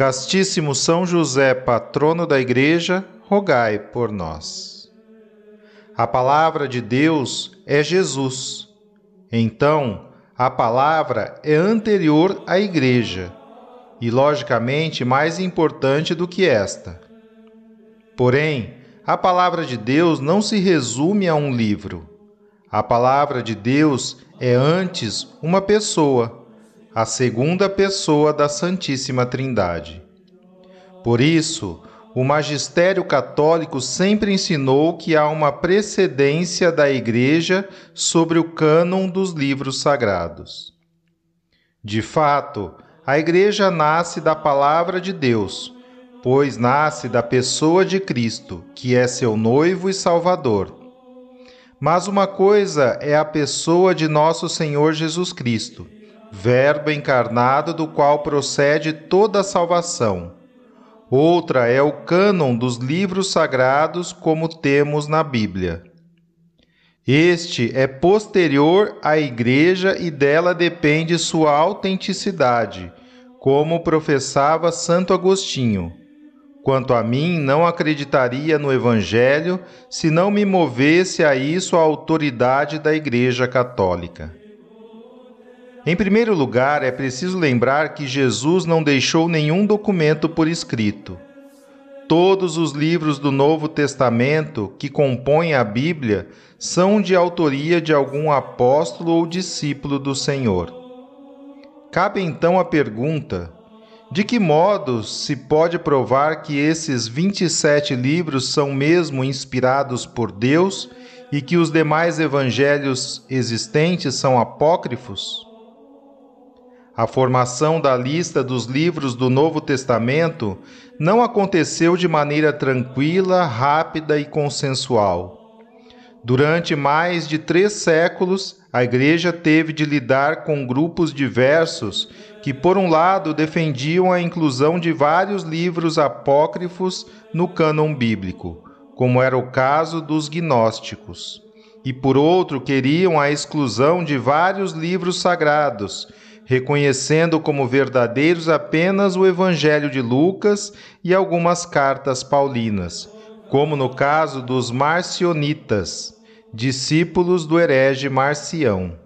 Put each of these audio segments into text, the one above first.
Castíssimo São José, patrono da Igreja, rogai por nós. A palavra de Deus é Jesus. Então, a palavra é anterior à Igreja e, logicamente, mais importante do que esta. Porém, a palavra de Deus não se resume a um livro. A palavra de Deus é antes uma pessoa a segunda pessoa da Santíssima Trindade. Por isso, o magistério católico sempre ensinou que há uma precedência da Igreja sobre o cânon dos livros sagrados. De fato, a Igreja nasce da Palavra de Deus, pois nasce da pessoa de Cristo, que é seu noivo e Salvador. Mas uma coisa é a pessoa de nosso Senhor Jesus Cristo Verbo encarnado do qual procede toda a salvação. Outra é o cânon dos livros sagrados, como temos na Bíblia. Este é posterior à Igreja e dela depende sua autenticidade, como professava Santo Agostinho. Quanto a mim, não acreditaria no Evangelho se não me movesse a isso a autoridade da Igreja Católica. Em primeiro lugar, é preciso lembrar que Jesus não deixou nenhum documento por escrito. Todos os livros do Novo Testamento que compõem a Bíblia são de autoria de algum apóstolo ou discípulo do Senhor. Cabe então a pergunta: de que modo se pode provar que esses 27 livros são mesmo inspirados por Deus e que os demais evangelhos existentes são apócrifos? A formação da lista dos livros do Novo Testamento não aconteceu de maneira tranquila, rápida e consensual. Durante mais de três séculos, a Igreja teve de lidar com grupos diversos que, por um lado, defendiam a inclusão de vários livros apócrifos no cânon bíblico, como era o caso dos gnósticos, e, por outro, queriam a exclusão de vários livros sagrados reconhecendo como verdadeiros apenas o Evangelho de Lucas e algumas cartas paulinas, como no caso dos marcionitas, discípulos do herege Marcião.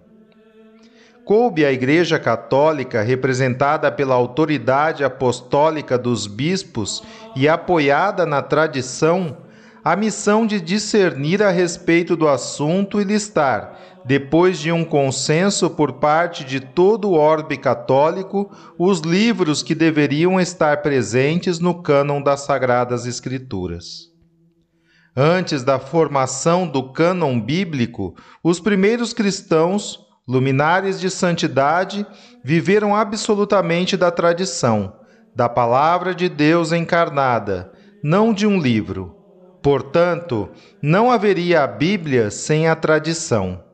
Coube à Igreja Católica, representada pela autoridade apostólica dos bispos e apoiada na tradição, a missão de discernir a respeito do assunto e listar, depois de um consenso por parte de todo o orbe católico, os livros que deveriam estar presentes no cânon das Sagradas Escrituras. Antes da formação do cânon bíblico, os primeiros cristãos, luminares de santidade, viveram absolutamente da tradição, da palavra de Deus encarnada, não de um livro. Portanto, não haveria a Bíblia sem a tradição.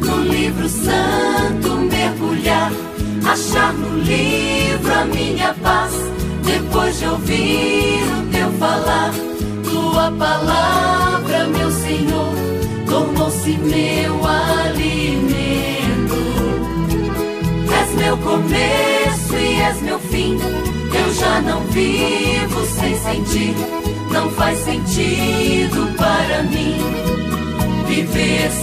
No livro santo mergulhar, achar no livro a minha paz. Depois de ouvir o teu falar, tua palavra, meu Senhor, tornou-se meu alimento. És meu começo e és meu fim. Eu já não vivo sem sentir, não faz sentido para mim viver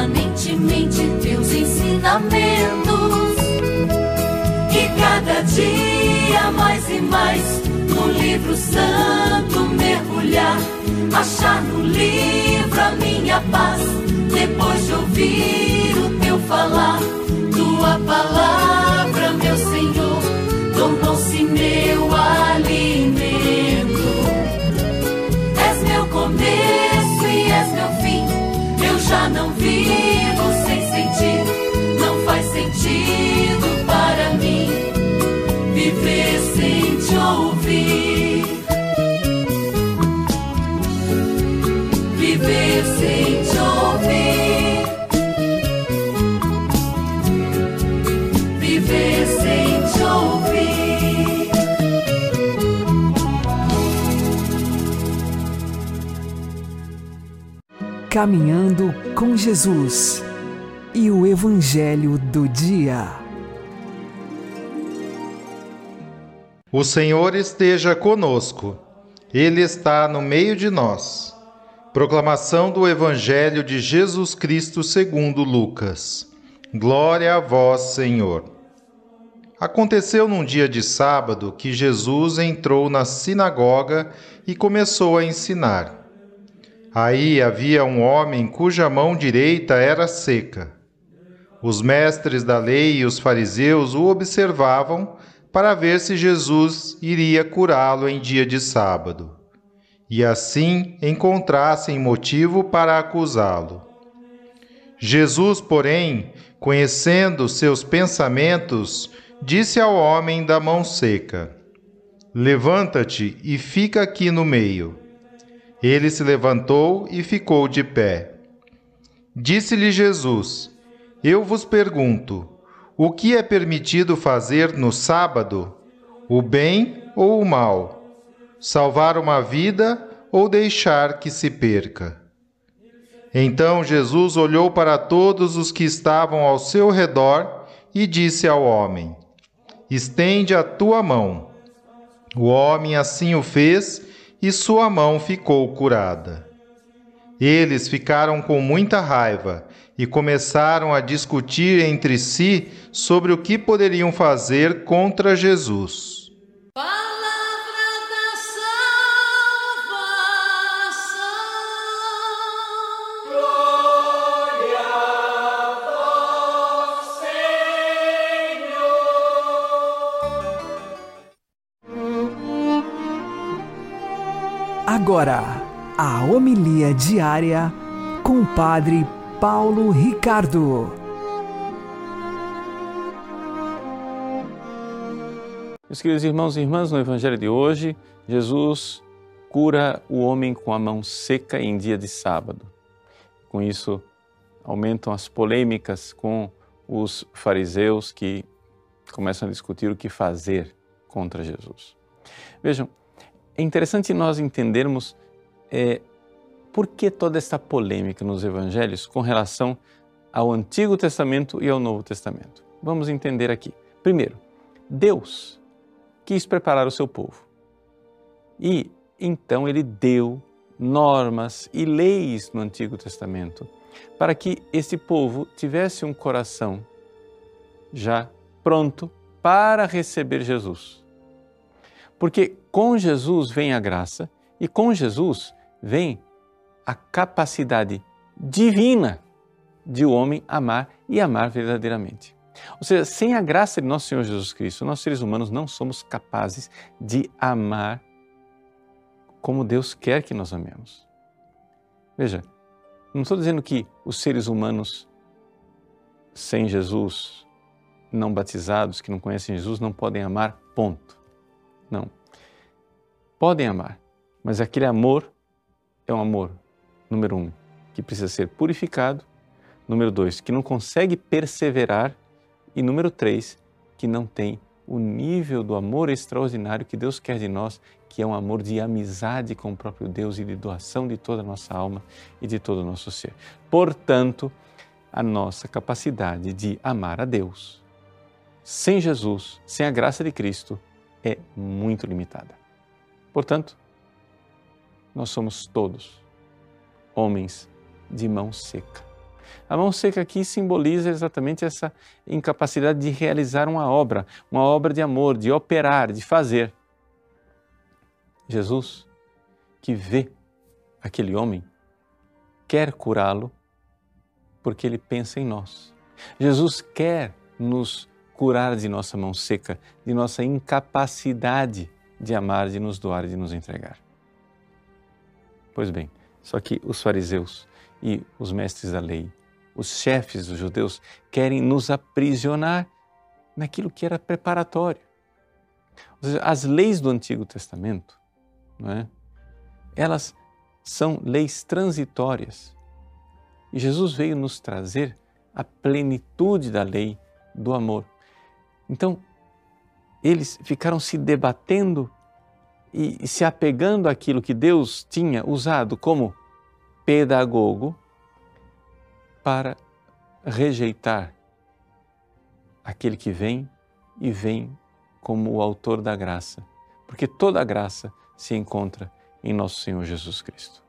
permanentemente teus ensinamentos. E cada dia mais e mais no livro santo mergulhar, achar no livro a minha paz. Depois de ouvir o teu falar, tua palavra, não vivo sem sentir, não faz sentido para mim viver sem te ouvir. Viver sem te ouvir. Caminhando com Jesus e o Evangelho do Dia. O Senhor esteja conosco, Ele está no meio de nós. Proclamação do Evangelho de Jesus Cristo segundo Lucas. Glória a vós, Senhor. Aconteceu num dia de sábado que Jesus entrou na sinagoga e começou a ensinar. Aí havia um homem cuja mão direita era seca. Os mestres da lei e os fariseus o observavam para ver se Jesus iria curá-lo em dia de sábado, e assim encontrassem motivo para acusá-lo. Jesus, porém, conhecendo seus pensamentos, disse ao homem da mão seca: Levanta-te e fica aqui no meio. Ele se levantou e ficou de pé. Disse-lhe Jesus: Eu vos pergunto: o que é permitido fazer no sábado? O bem ou o mal? Salvar uma vida ou deixar que se perca? Então Jesus olhou para todos os que estavam ao seu redor e disse ao homem: Estende a tua mão. O homem assim o fez e sua mão ficou curada. Eles ficaram com muita raiva e começaram a discutir entre si sobre o que poderiam fazer contra Jesus. Agora, a homilia diária com o Padre Paulo Ricardo. Meus queridos irmãos e irmãs, no Evangelho de hoje, Jesus cura o homem com a mão seca em dia de sábado. Com isso, aumentam as polêmicas com os fariseus que começam a discutir o que fazer contra Jesus. Vejam, é interessante nós entendermos é, por que toda esta polêmica nos evangelhos com relação ao Antigo Testamento e ao Novo Testamento. Vamos entender aqui. Primeiro, Deus quis preparar o seu povo. E então ele deu normas e leis no Antigo Testamento para que esse povo tivesse um coração já pronto para receber Jesus. Porque com Jesus vem a graça e com Jesus vem a capacidade divina de o homem amar e amar verdadeiramente. Ou seja, sem a graça de nosso Senhor Jesus Cristo, nós seres humanos não somos capazes de amar como Deus quer que nós amemos. Veja, não estou dizendo que os seres humanos sem Jesus, não batizados, que não conhecem Jesus, não podem amar, ponto. Não. Podem amar, mas aquele amor é um amor, número um, que precisa ser purificado, número dois, que não consegue perseverar, e número três, que não tem o nível do amor extraordinário que Deus quer de nós, que é um amor de amizade com o próprio Deus e de doação de toda a nossa alma e de todo o nosso ser. Portanto, a nossa capacidade de amar a Deus sem Jesus, sem a graça de Cristo, é muito limitada. Portanto, nós somos todos homens de mão seca. A mão seca aqui simboliza exatamente essa incapacidade de realizar uma obra, uma obra de amor, de operar, de fazer. Jesus, que vê aquele homem, quer curá-lo porque ele pensa em nós. Jesus quer nos curar de nossa mão seca, de nossa incapacidade de amar, de nos doar, de nos entregar. Pois bem, só que os fariseus e os mestres da lei, os chefes dos judeus, querem nos aprisionar naquilo que era preparatório. Ou seja, as leis do Antigo Testamento, não é? elas são leis transitórias e Jesus veio nos trazer a plenitude da lei do amor. Então, eles ficaram se debatendo e se apegando àquilo que Deus tinha usado como pedagogo para rejeitar aquele que vem e vem como o autor da graça, porque toda a graça se encontra em nosso Senhor Jesus Cristo.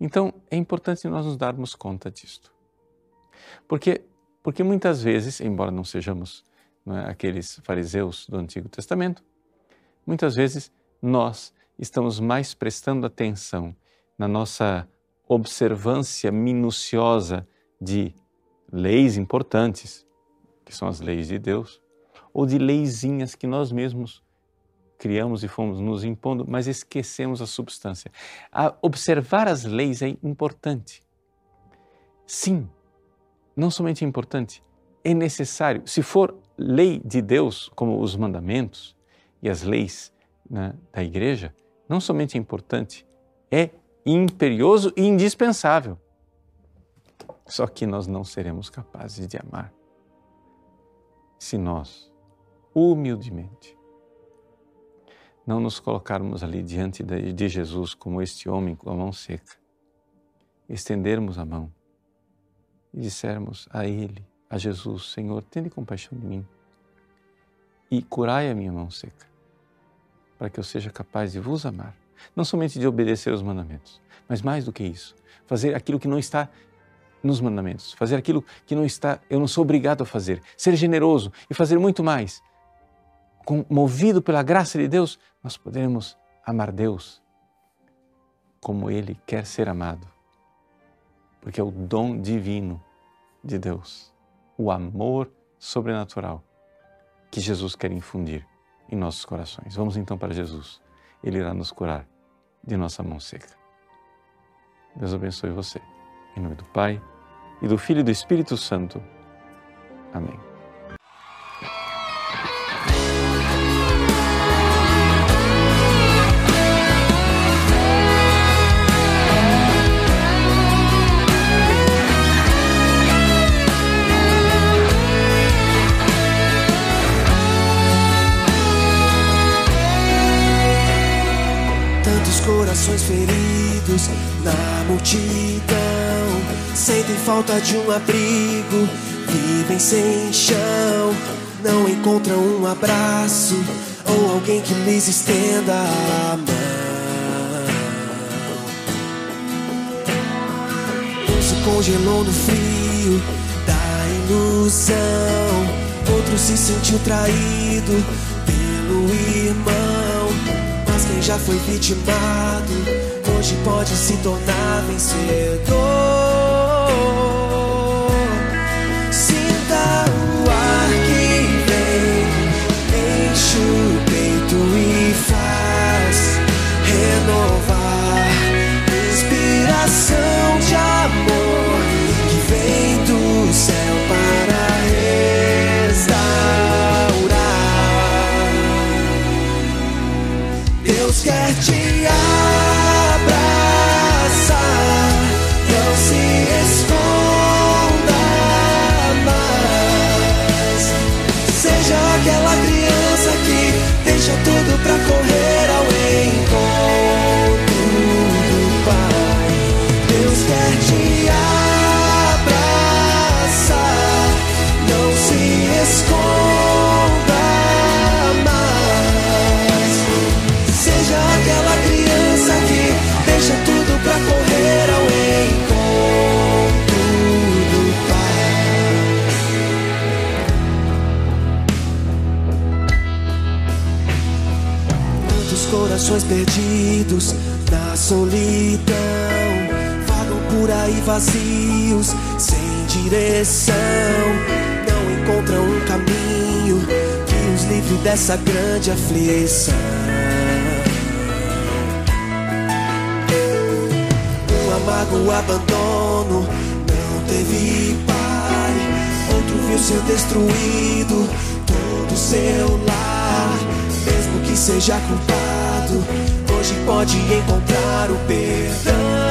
Então, é importante nós nos darmos conta disto. Porque, porque muitas vezes, embora não sejamos é, aqueles fariseus do Antigo Testamento, muitas vezes nós estamos mais prestando atenção na nossa observância minuciosa de leis importantes, que são as leis de Deus, ou de leizinhas que nós mesmos criamos e fomos nos impondo, mas esquecemos a substância. A observar as leis é importante. Sim, não somente é importante, é necessário. Se for lei de Deus, como os mandamentos e as leis né, da igreja, não somente é importante, é imperioso e indispensável. Só que nós não seremos capazes de amar se nós, humildemente, não nos colocarmos ali diante de Jesus como este homem com a mão seca, estendermos a mão e dissermos a Ele, a Jesus, Senhor, tende compaixão de mim e curai a minha mão seca, para que eu seja capaz de vos amar, não somente de obedecer os mandamentos, mas mais do que isso, fazer aquilo que não está nos mandamentos, fazer aquilo que não está, eu não sou obrigado a fazer, ser generoso e fazer muito mais movido pela graça de Deus, nós poderemos amar Deus como Ele quer ser amado. Porque é o dom divino de Deus, o amor sobrenatural que Jesus quer infundir em nossos corações. Vamos então para Jesus. Ele irá nos curar de nossa mão seca. Deus abençoe você. Em nome do Pai, e do Filho e do Espírito Santo. Amém. corações feridos na multidão. Sentem falta de um abrigo, vivem sem chão, não encontram um abraço ou alguém que lhes estenda a mão. Um se congelou no frio da ilusão, outro se sentiu traído pelo irmão. Quem já foi vitimado, hoje pode se tornar vencedor. dessa grande aflição. Um amargo abandono não teve pai. Outro viu ser destruído todo seu lar. Mesmo que seja culpado, hoje pode encontrar o perdão.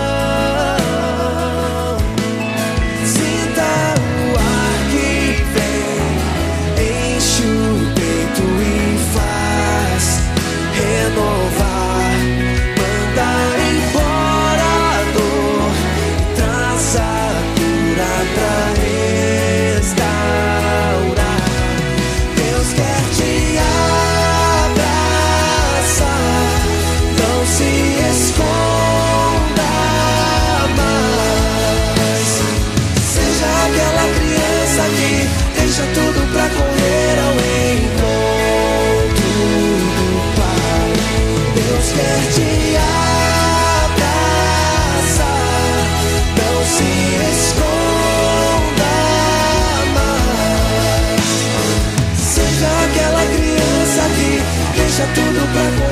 deixa tudo pra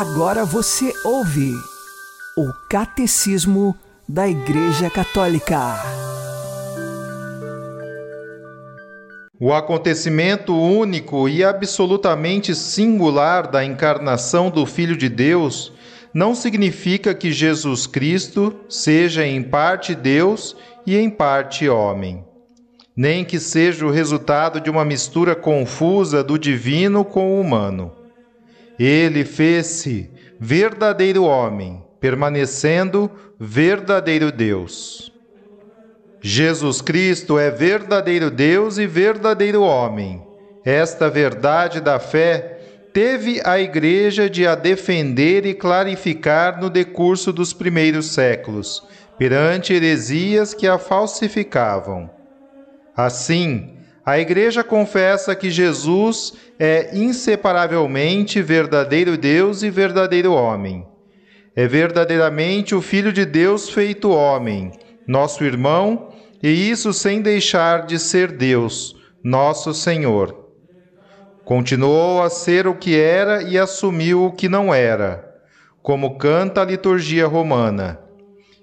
Agora você ouve o Catecismo da Igreja Católica. O acontecimento único e absolutamente singular da encarnação do Filho de Deus não significa que Jesus Cristo seja em parte Deus e em parte homem, nem que seja o resultado de uma mistura confusa do divino com o humano. Ele fez-se verdadeiro homem, permanecendo verdadeiro Deus. Jesus Cristo é verdadeiro Deus e verdadeiro homem. Esta verdade da fé teve a Igreja de a defender e clarificar no decurso dos primeiros séculos, perante heresias que a falsificavam. Assim, a Igreja confessa que Jesus é inseparavelmente verdadeiro Deus e verdadeiro homem. É verdadeiramente o Filho de Deus feito homem, nosso irmão, e isso sem deixar de ser Deus, nosso Senhor. Continuou a ser o que era e assumiu o que não era, como canta a liturgia romana.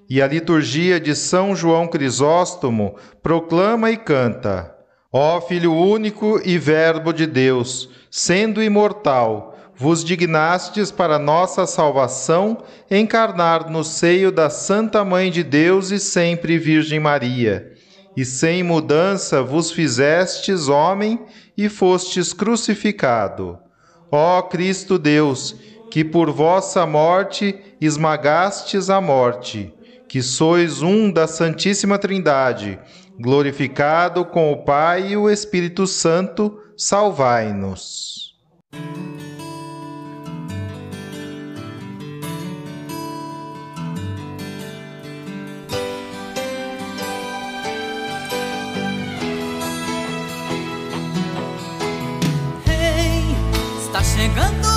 E a liturgia de São João Crisóstomo proclama e canta: Ó Filho único e Verbo de Deus, sendo imortal, vos dignastes para nossa salvação encarnar no seio da Santa Mãe de Deus e sempre Virgem Maria. E sem mudança vos fizestes homem e fostes crucificado. Ó Cristo Deus, que por vossa morte esmagastes a morte, que sois um da Santíssima Trindade, glorificado com o Pai e o Espírito Santo, salvai-nos. chegando o ano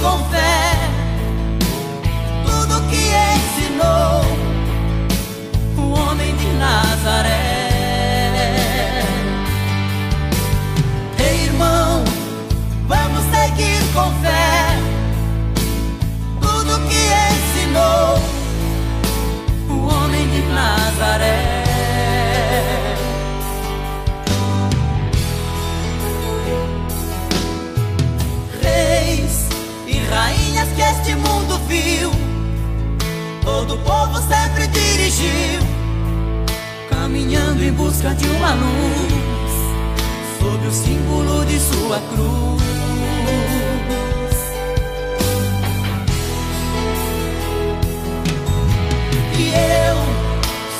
seguir busca de uma luz, sob o símbolo de sua cruz. eu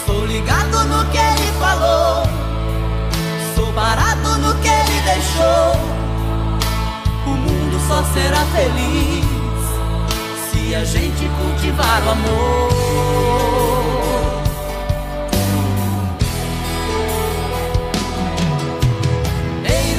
sou ligado no que ele falou, sou parado no que ele deixou. O mundo só será feliz se a gente cultivar o amor.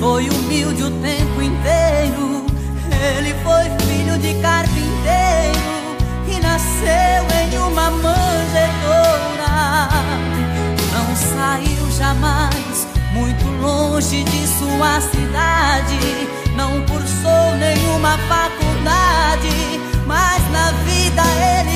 Foi humilde o tempo inteiro. Ele foi filho de carpinteiro e nasceu em uma manjedoura. Não saiu jamais muito longe de sua cidade. Não cursou nenhuma faculdade, mas na vida ele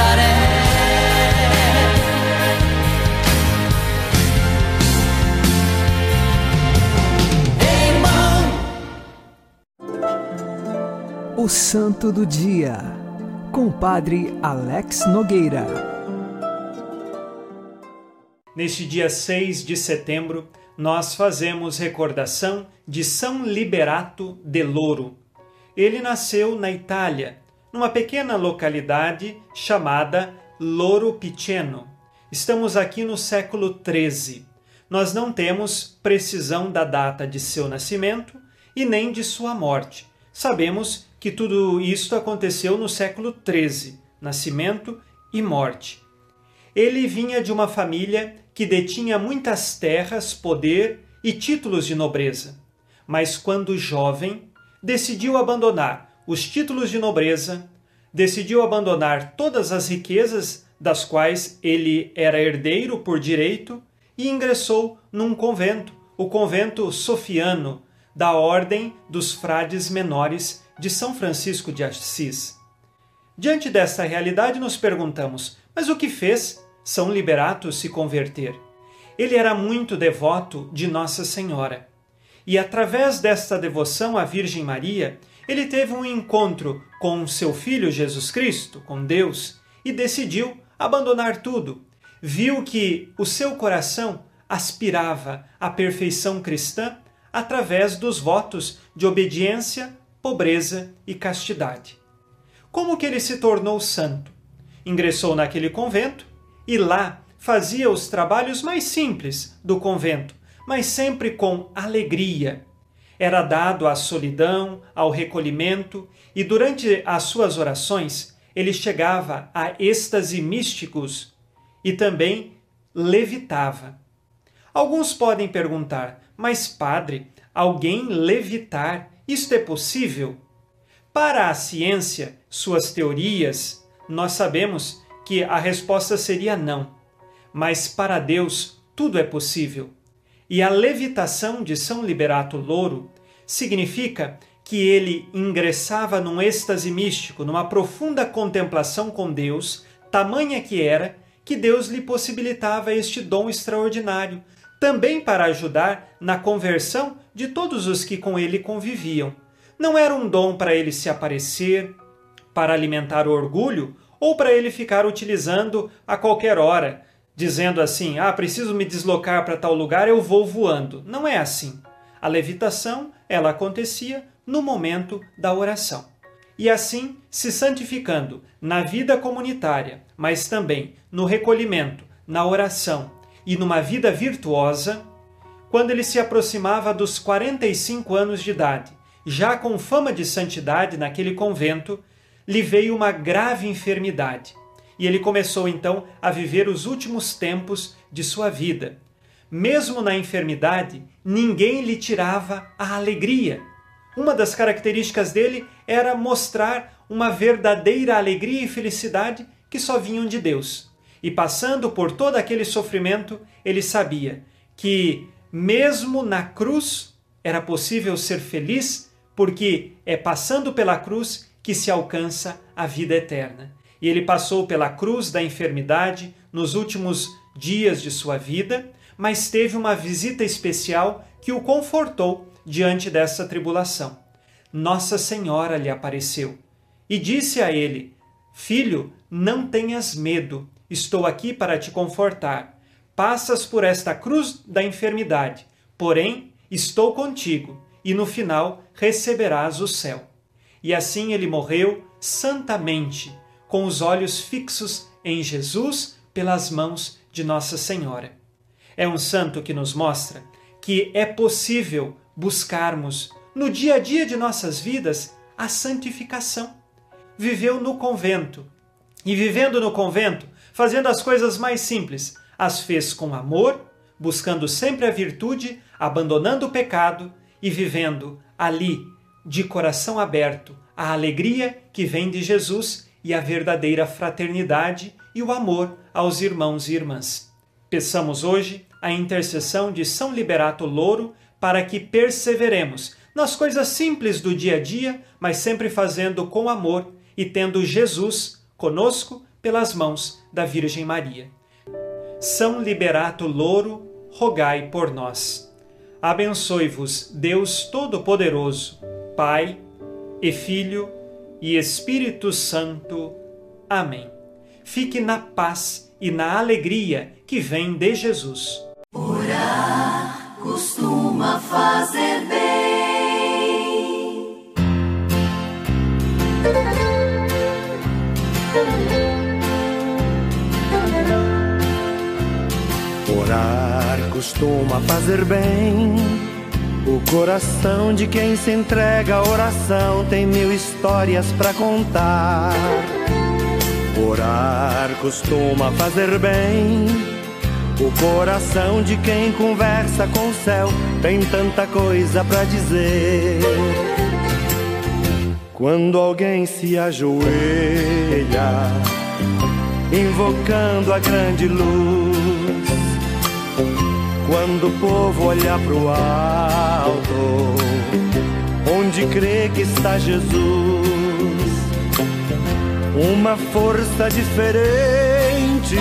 Nazaré. O Santo do Dia, com o Padre Alex Nogueira. Neste dia 6 de setembro, nós fazemos recordação de São Liberato de Loro. Ele nasceu na Itália numa pequena localidade chamada Loro Piceno. Estamos aqui no século XIII. Nós não temos precisão da data de seu nascimento e nem de sua morte. Sabemos que tudo isto aconteceu no século XIII, nascimento e morte. Ele vinha de uma família que detinha muitas terras, poder e títulos de nobreza, mas quando jovem, decidiu abandonar os títulos de nobreza, decidiu abandonar todas as riquezas das quais ele era herdeiro por direito e ingressou num convento, o convento sofiano, da Ordem dos Frades Menores de São Francisco de Assis. Diante desta realidade, nos perguntamos: mas o que fez São Liberato se converter? Ele era muito devoto de Nossa Senhora. E através desta devoção à Virgem Maria, ele teve um encontro com seu filho Jesus Cristo, com Deus, e decidiu abandonar tudo. Viu que o seu coração aspirava à perfeição cristã através dos votos de obediência, pobreza e castidade. Como que ele se tornou santo? Ingressou naquele convento e lá fazia os trabalhos mais simples do convento, mas sempre com alegria. Era dado à solidão, ao recolhimento, e durante as suas orações ele chegava a êxtase místicos e também levitava. Alguns podem perguntar: mas, padre, alguém levitar, isto é possível? Para a ciência, suas teorias, nós sabemos que a resposta seria não. Mas para Deus, tudo é possível. E a levitação de São Liberato Louro significa que ele ingressava num êxtase místico, numa profunda contemplação com Deus, tamanha que era, que Deus lhe possibilitava este dom extraordinário, também para ajudar na conversão de todos os que com ele conviviam. Não era um dom para ele se aparecer, para alimentar o orgulho ou para ele ficar utilizando a qualquer hora, dizendo assim: ah, preciso me deslocar para tal lugar, eu vou voando. Não é assim. A levitação, ela acontecia no momento da oração. E assim, se santificando na vida comunitária, mas também no recolhimento, na oração e numa vida virtuosa, quando ele se aproximava dos 45 anos de idade, já com fama de santidade naquele convento, lhe veio uma grave enfermidade e ele começou então a viver os últimos tempos de sua vida. Mesmo na enfermidade, ninguém lhe tirava a alegria. Uma das características dele era mostrar uma verdadeira alegria e felicidade que só vinham de Deus. E passando por todo aquele sofrimento, ele sabia que, mesmo na cruz, era possível ser feliz, porque é passando pela cruz que se alcança a vida eterna. E ele passou pela cruz da enfermidade nos últimos dias de sua vida, mas teve uma visita especial que o confortou diante dessa tribulação. Nossa Senhora lhe apareceu e disse a ele: Filho, não tenhas medo Estou aqui para te confortar. Passas por esta cruz da enfermidade, porém estou contigo, e no final receberás o céu. E assim ele morreu santamente, com os olhos fixos em Jesus pelas mãos de Nossa Senhora. É um santo que nos mostra que é possível buscarmos no dia a dia de nossas vidas a santificação. Viveu no convento e, vivendo no convento, fazendo as coisas mais simples, as fez com amor, buscando sempre a virtude, abandonando o pecado e vivendo ali, de coração aberto, a alegria que vem de Jesus e a verdadeira fraternidade e o amor aos irmãos e irmãs. Peçamos hoje a intercessão de São Liberato Louro para que perseveremos nas coisas simples do dia a dia, mas sempre fazendo com amor e tendo Jesus conosco pelas mãos da Virgem Maria. São Liberato Louro, rogai por nós. Abençoe-vos Deus Todo-Poderoso, Pai e Filho e Espírito Santo. Amém. Fique na paz e na alegria que vem de Jesus. Orar costuma fazer bem. Orar costuma fazer bem. O coração de quem se entrega à oração tem mil histórias para contar. Orar costuma fazer bem. O coração de quem conversa com o céu tem tanta coisa para dizer. Quando alguém se ajoelha, invocando a grande luz, quando o povo olha pro onde crê que está Jesus, uma força diferente,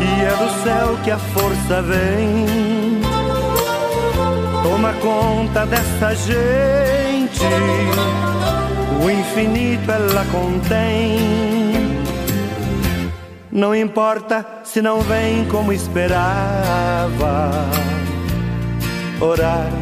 e é do céu que a força vem. Toma conta dessa gente, o infinito ela contém. Não importa se não vem como esperava. Orar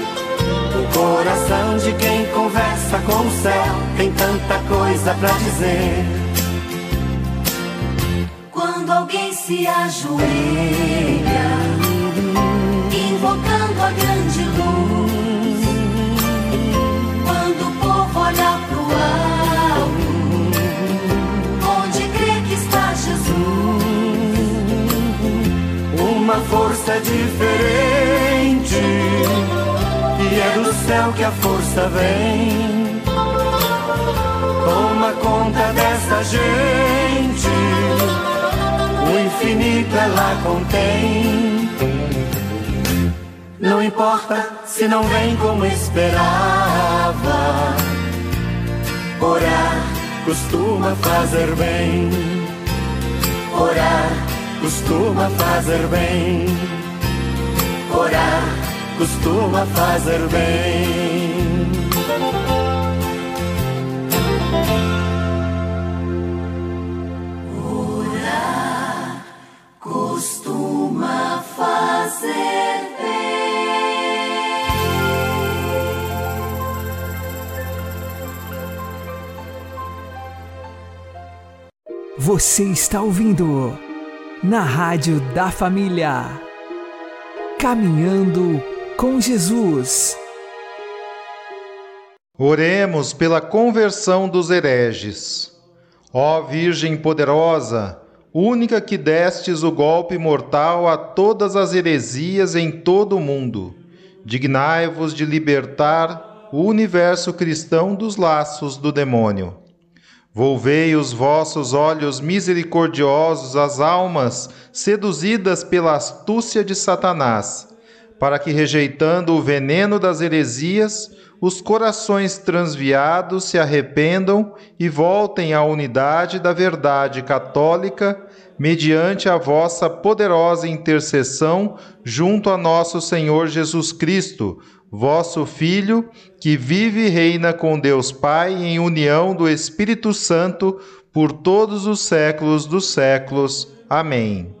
Coração de quem conversa com o céu tem tanta coisa para dizer. Quando alguém se ajoelha, invocando a grande luz, quando o povo olha pro alto, onde crê que está Jesus, Uma força diferente, e é do céu que a força vem. Toma conta dessa gente, o infinito ela contém. Não importa se não vem como esperava. Orar costuma fazer bem. Orar costuma fazer bem. Orar costuma fazer bem. Costuma fazer bem. Você está ouvindo na Rádio da Família. Caminhando com Jesus. Oremos pela conversão dos hereges. Ó Virgem poderosa, única que destes o golpe mortal a todas as heresias em todo o mundo, dignai-vos de libertar o universo cristão dos laços do demônio. Volvei os vossos olhos misericordiosos às almas seduzidas pela astúcia de Satanás, para que, rejeitando o veneno das heresias, os corações transviados se arrependam e voltem à unidade da verdade católica, mediante a vossa poderosa intercessão junto a nosso Senhor Jesus Cristo, vosso Filho, que vive e reina com Deus Pai em união do Espírito Santo por todos os séculos dos séculos. Amém.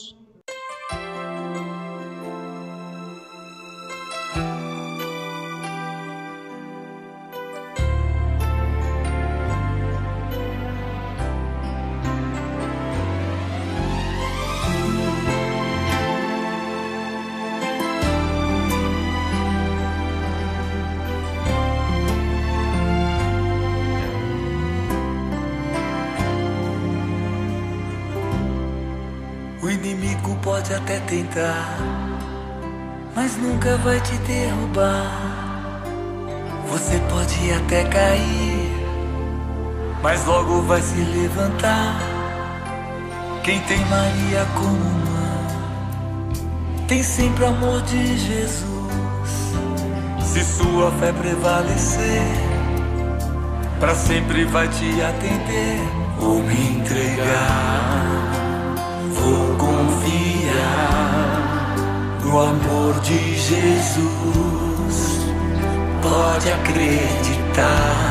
Vai se levantar. Quem tem Maria como mãe, tem sempre amor de Jesus. Se sua fé prevalecer, para sempre vai te atender. Vou me entregar, vou confiar no amor de Jesus. Pode acreditar,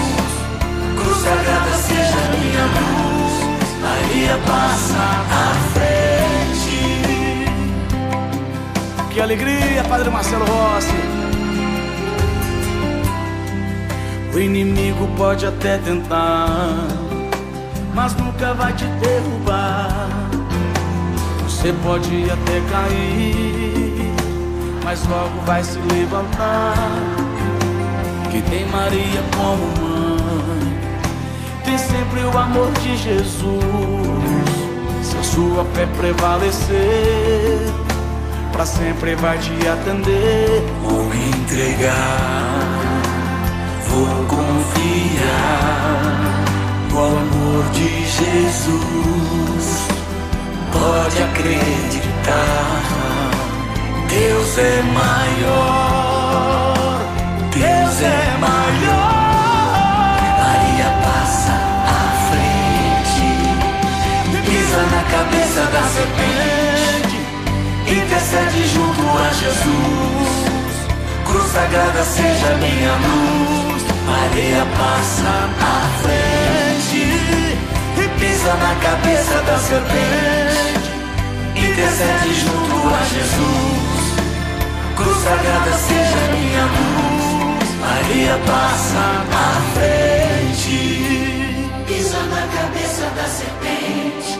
Sagrada seja minha luz, Maria passa à frente. Que alegria, Padre Marcelo Rossi. O inimigo pode até tentar, mas nunca vai te derrubar. Você pode até cair, mas logo vai se levantar. Que tem Maria como sempre o amor de Jesus. Se a sua fé prevalecer, pra sempre vai te atender. Vou me entregar, vou confiar no amor de Jesus. Pode acreditar, Deus é maior, Deus é maior. Da serpente, intercede junto a Jesus. Cruz sagrada seja minha luz, Maria passa à frente e pisa na cabeça da serpente, intercede junto a Jesus. Cruz sagrada seja minha luz, Maria passa à frente. Pisa na cabeça da serpente,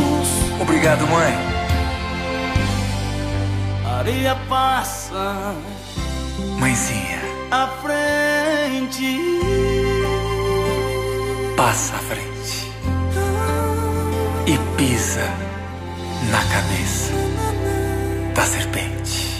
Obrigado, mãe. Maria passa Mãezinha, à frente, passa à frente e pisa na cabeça da serpente.